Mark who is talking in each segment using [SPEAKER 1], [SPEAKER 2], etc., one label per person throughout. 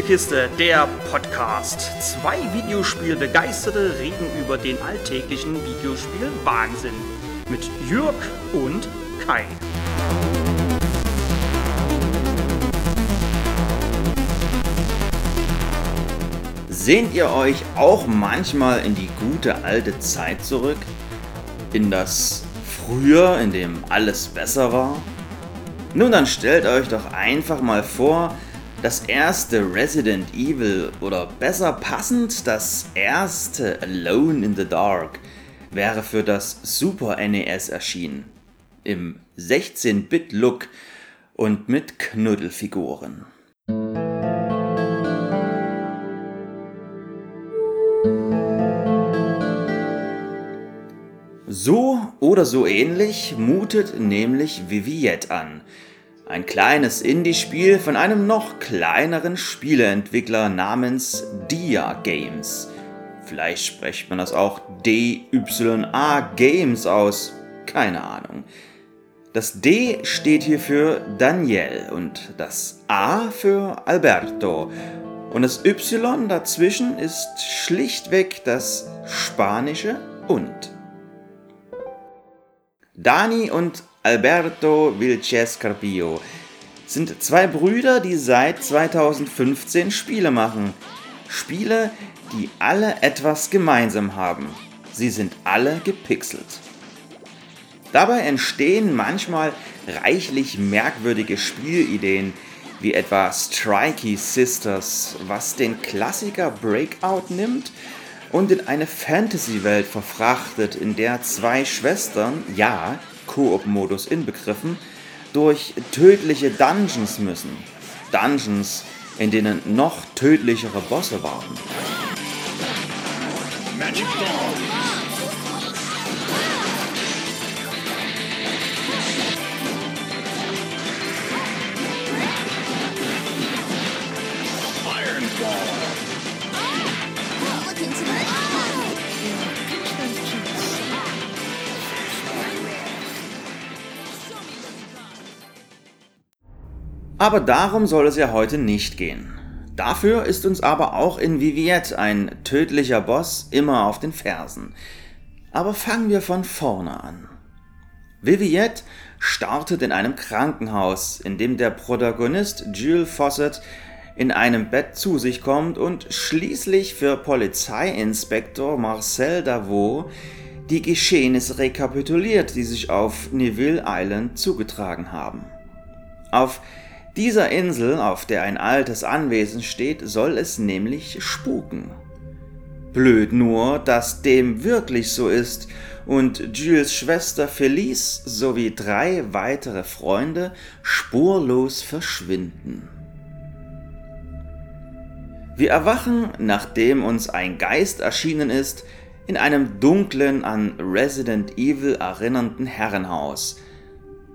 [SPEAKER 1] Spielekiste, der Podcast. Zwei Videospielbegeisterte reden über den alltäglichen Videospiel-Wahnsinn. Mit Jürg und Kai.
[SPEAKER 2] Sehnt ihr euch auch manchmal in die gute alte Zeit zurück? In das Früher, in dem alles besser war? Nun dann stellt euch doch einfach mal vor, das erste Resident Evil oder besser passend das erste Alone in the Dark wäre für das Super NES erschienen. Im 16-Bit-Look und mit Knuddelfiguren. So oder so ähnlich mutet nämlich Viviette an – ein kleines Indie-Spiel von einem noch kleineren Spieleentwickler namens Dia Games. Vielleicht spricht man das auch DYA Games aus. Keine Ahnung. Das D steht hier für Daniel und das A für Alberto. Und das Y dazwischen ist schlichtweg das spanische und. Dani und Alberto Vilches Carpio sind zwei Brüder, die seit 2015 Spiele machen. Spiele, die alle etwas gemeinsam haben. Sie sind alle gepixelt. Dabei entstehen manchmal reichlich merkwürdige Spielideen, wie etwa Strikey Sisters, was den Klassiker Breakout nimmt und in eine Fantasy-Welt verfrachtet, in der zwei Schwestern, ja, Koop-Modus inbegriffen, durch tödliche Dungeons müssen. Dungeons, in denen noch tödlichere Bosse warten. Magic Ball. Aber darum soll es ja heute nicht gehen. Dafür ist uns aber auch in Viviette ein tödlicher Boss immer auf den Fersen. Aber fangen wir von vorne an. Viviette startet in einem Krankenhaus, in dem der Protagonist Jules Fawcett in einem Bett zu sich kommt und schließlich für Polizeiinspektor Marcel Davot die Geschehnisse rekapituliert, die sich auf Neville Island zugetragen haben. Auf dieser Insel, auf der ein altes Anwesen steht, soll es nämlich spuken. Blöd nur, dass dem wirklich so ist und Jules Schwester Felice sowie drei weitere Freunde spurlos verschwinden. Wir erwachen, nachdem uns ein Geist erschienen ist, in einem dunklen, an Resident Evil erinnernden Herrenhaus –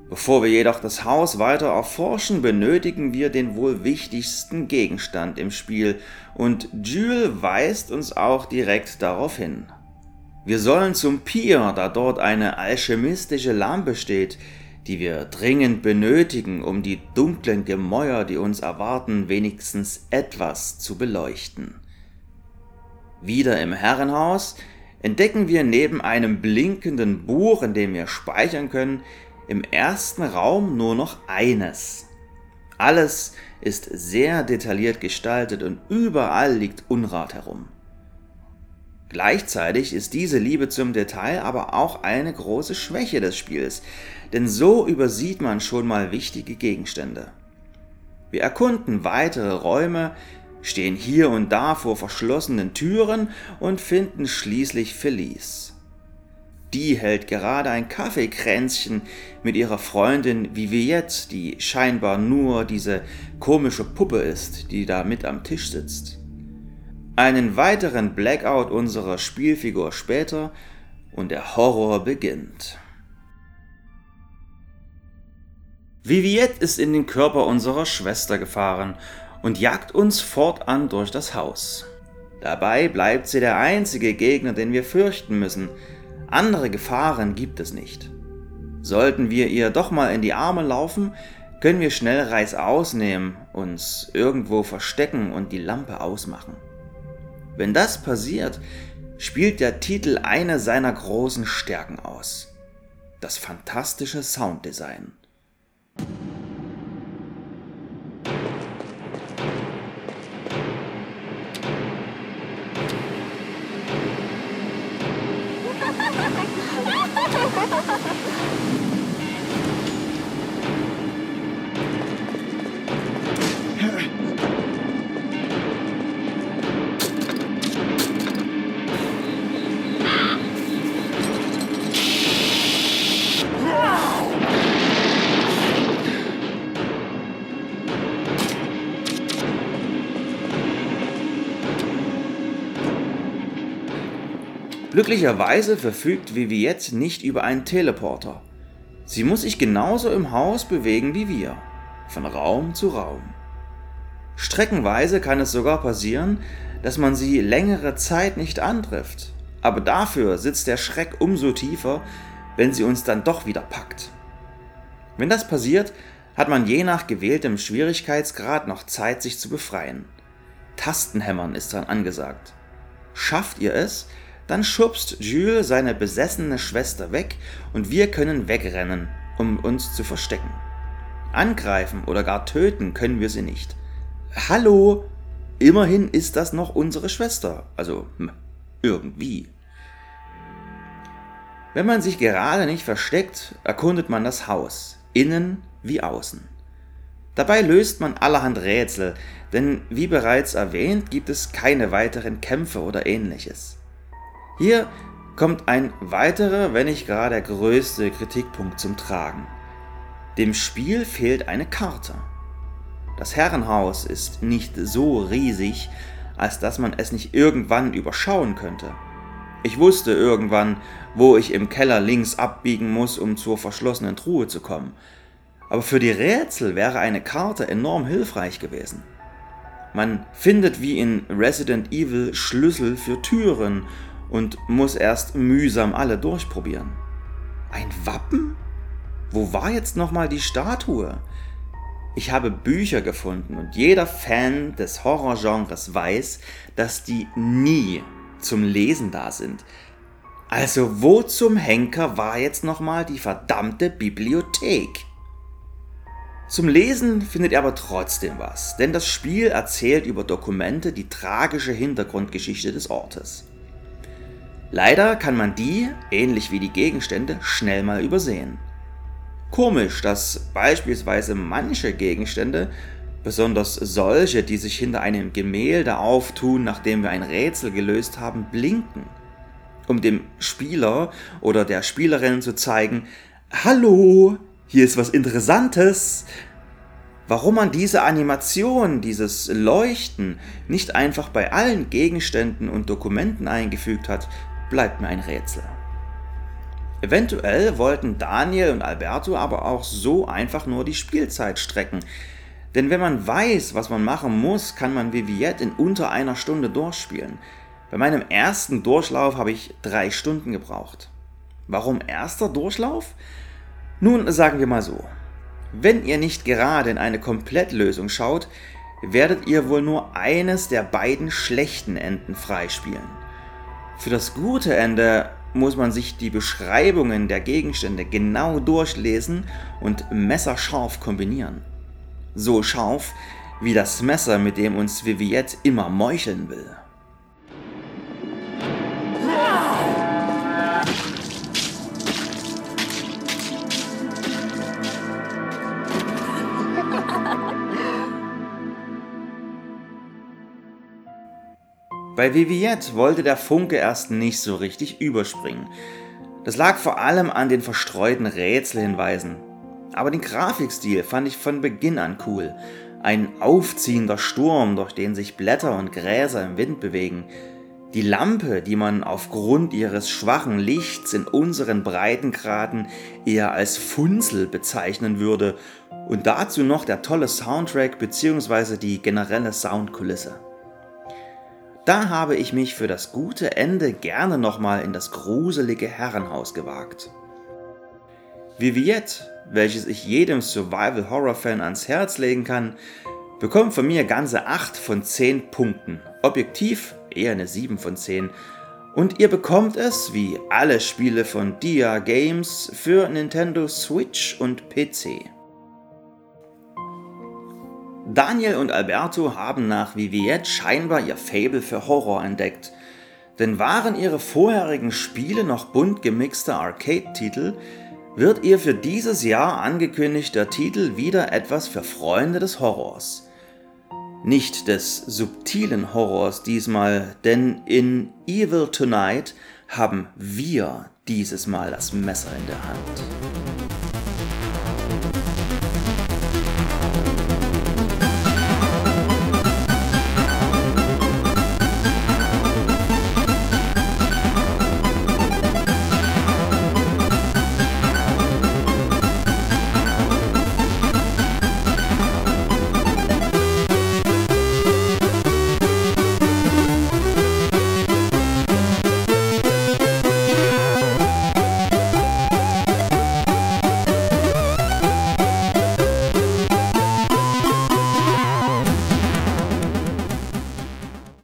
[SPEAKER 2] Bevor wir jedoch das Haus weiter erforschen, benötigen wir den wohl wichtigsten Gegenstand im Spiel und Jules weist uns auch direkt darauf hin. Wir sollen zum Pier, da dort eine alchemistische Lampe steht, die wir dringend benötigen, um die dunklen Gemäuer, die uns erwarten, wenigstens etwas zu beleuchten. Wieder im Herrenhaus entdecken wir neben einem blinkenden Buch, in dem wir speichern können, im ersten Raum nur noch eines. Alles ist sehr detailliert gestaltet und überall liegt Unrat herum. Gleichzeitig ist diese Liebe zum Detail aber auch eine große Schwäche des Spiels, denn so übersieht man schon mal wichtige Gegenstände. Wir erkunden weitere Räume, stehen hier und da vor verschlossenen Türen und finden schließlich Felice. Die hält gerade ein Kaffeekränzchen mit ihrer Freundin Viviette, die scheinbar nur diese komische Puppe ist, die da mit am Tisch sitzt. Einen weiteren Blackout unserer Spielfigur später und der Horror beginnt. Viviette ist in den Körper unserer Schwester gefahren und jagt uns fortan durch das Haus. Dabei bleibt sie der einzige Gegner, den wir fürchten müssen, andere Gefahren gibt es nicht. Sollten wir ihr doch mal in die Arme laufen, können wir schnell Reißaus nehmen, uns irgendwo verstecken und die Lampe ausmachen. Wenn das passiert, spielt der Titel eine seiner großen Stärken aus. Das fantastische Sounddesign. Glücklicherweise verfügt Viviette nicht über einen Teleporter. Sie muss sich genauso im Haus bewegen wie wir, von Raum zu Raum. Streckenweise kann es sogar passieren, dass man sie längere Zeit nicht antrifft, aber dafür sitzt der Schreck umso tiefer, wenn sie uns dann doch wieder packt. Wenn das passiert, hat man je nach gewähltem Schwierigkeitsgrad noch Zeit, sich zu befreien. Tastenhämmern ist dran angesagt. Schafft ihr es, dann schubst Jules seine besessene Schwester weg und wir können wegrennen, um uns zu verstecken. Angreifen oder gar töten können wir sie nicht. Hallo, immerhin ist das noch unsere Schwester, also hm, irgendwie. Wenn man sich gerade nicht versteckt, erkundet man das Haus, innen wie außen. Dabei löst man allerhand Rätsel, denn wie bereits erwähnt gibt es keine weiteren Kämpfe oder ähnliches. Hier kommt ein weiterer, wenn nicht gar der größte Kritikpunkt zum Tragen. Dem Spiel fehlt eine Karte. Das Herrenhaus ist nicht so riesig, als dass man es nicht irgendwann überschauen könnte. Ich wusste irgendwann, wo ich im Keller links abbiegen muss, um zur verschlossenen Truhe zu kommen. Aber für die Rätsel wäre eine Karte enorm hilfreich gewesen. Man findet wie in Resident Evil Schlüssel für Türen und muss erst mühsam alle durchprobieren. Ein Wappen? Wo war jetzt nochmal die Statue? Ich habe Bücher gefunden und jeder Fan des Horrorgenres weiß, dass die nie zum Lesen da sind. Also wo zum Henker war jetzt nochmal die verdammte Bibliothek? Zum Lesen findet ihr aber trotzdem was, denn das Spiel erzählt über Dokumente die tragische Hintergrundgeschichte des Ortes. Leider kann man die, ähnlich wie die Gegenstände, schnell mal übersehen. Komisch, dass beispielsweise manche Gegenstände, besonders solche, die sich hinter einem Gemälde auftun, nachdem wir ein Rätsel gelöst haben, blinken, um dem Spieler oder der Spielerin zu zeigen, Hallo, hier ist was Interessantes. Warum man diese Animation, dieses Leuchten nicht einfach bei allen Gegenständen und Dokumenten eingefügt hat, bleibt mir ein Rätsel. Eventuell wollten Daniel und Alberto aber auch so einfach nur die Spielzeit strecken. Denn wenn man weiß, was man machen muss, kann man Viviette in unter einer Stunde durchspielen. Bei meinem ersten Durchlauf habe ich drei Stunden gebraucht. Warum erster Durchlauf? Nun sagen wir mal so. Wenn ihr nicht gerade in eine Komplettlösung schaut, werdet ihr wohl nur eines der beiden schlechten Enden freispielen. Für das gute Ende muss man sich die Beschreibungen der Gegenstände genau durchlesen und messerscharf kombinieren. So scharf wie das Messer, mit dem uns Viviette immer meucheln will. Bei Viviette wollte der Funke erst nicht so richtig überspringen. Das lag vor allem an den verstreuten Rätselhinweisen. Aber den Grafikstil fand ich von Beginn an cool. Ein aufziehender Sturm, durch den sich Blätter und Gräser im Wind bewegen. Die Lampe, die man aufgrund ihres schwachen Lichts in unseren Breitengraden eher als Funzel bezeichnen würde. Und dazu noch der tolle Soundtrack bzw. die generelle Soundkulisse. Da habe ich mich für das gute Ende gerne nochmal in das gruselige Herrenhaus gewagt. Viviette, welches ich jedem Survival-Horror-Fan ans Herz legen kann, bekommt von mir ganze 8 von 10 Punkten. Objektiv eher eine 7 von 10. Und ihr bekommt es, wie alle Spiele von Dia Games, für Nintendo Switch und PC. Daniel und Alberto haben nach Viviette scheinbar ihr Fable für Horror entdeckt. Denn waren ihre vorherigen Spiele noch bunt gemixte Arcade-Titel, wird ihr für dieses Jahr angekündigter Titel wieder etwas für Freunde des Horrors. Nicht des subtilen Horrors diesmal, denn in Evil Tonight haben wir dieses Mal das Messer in der Hand.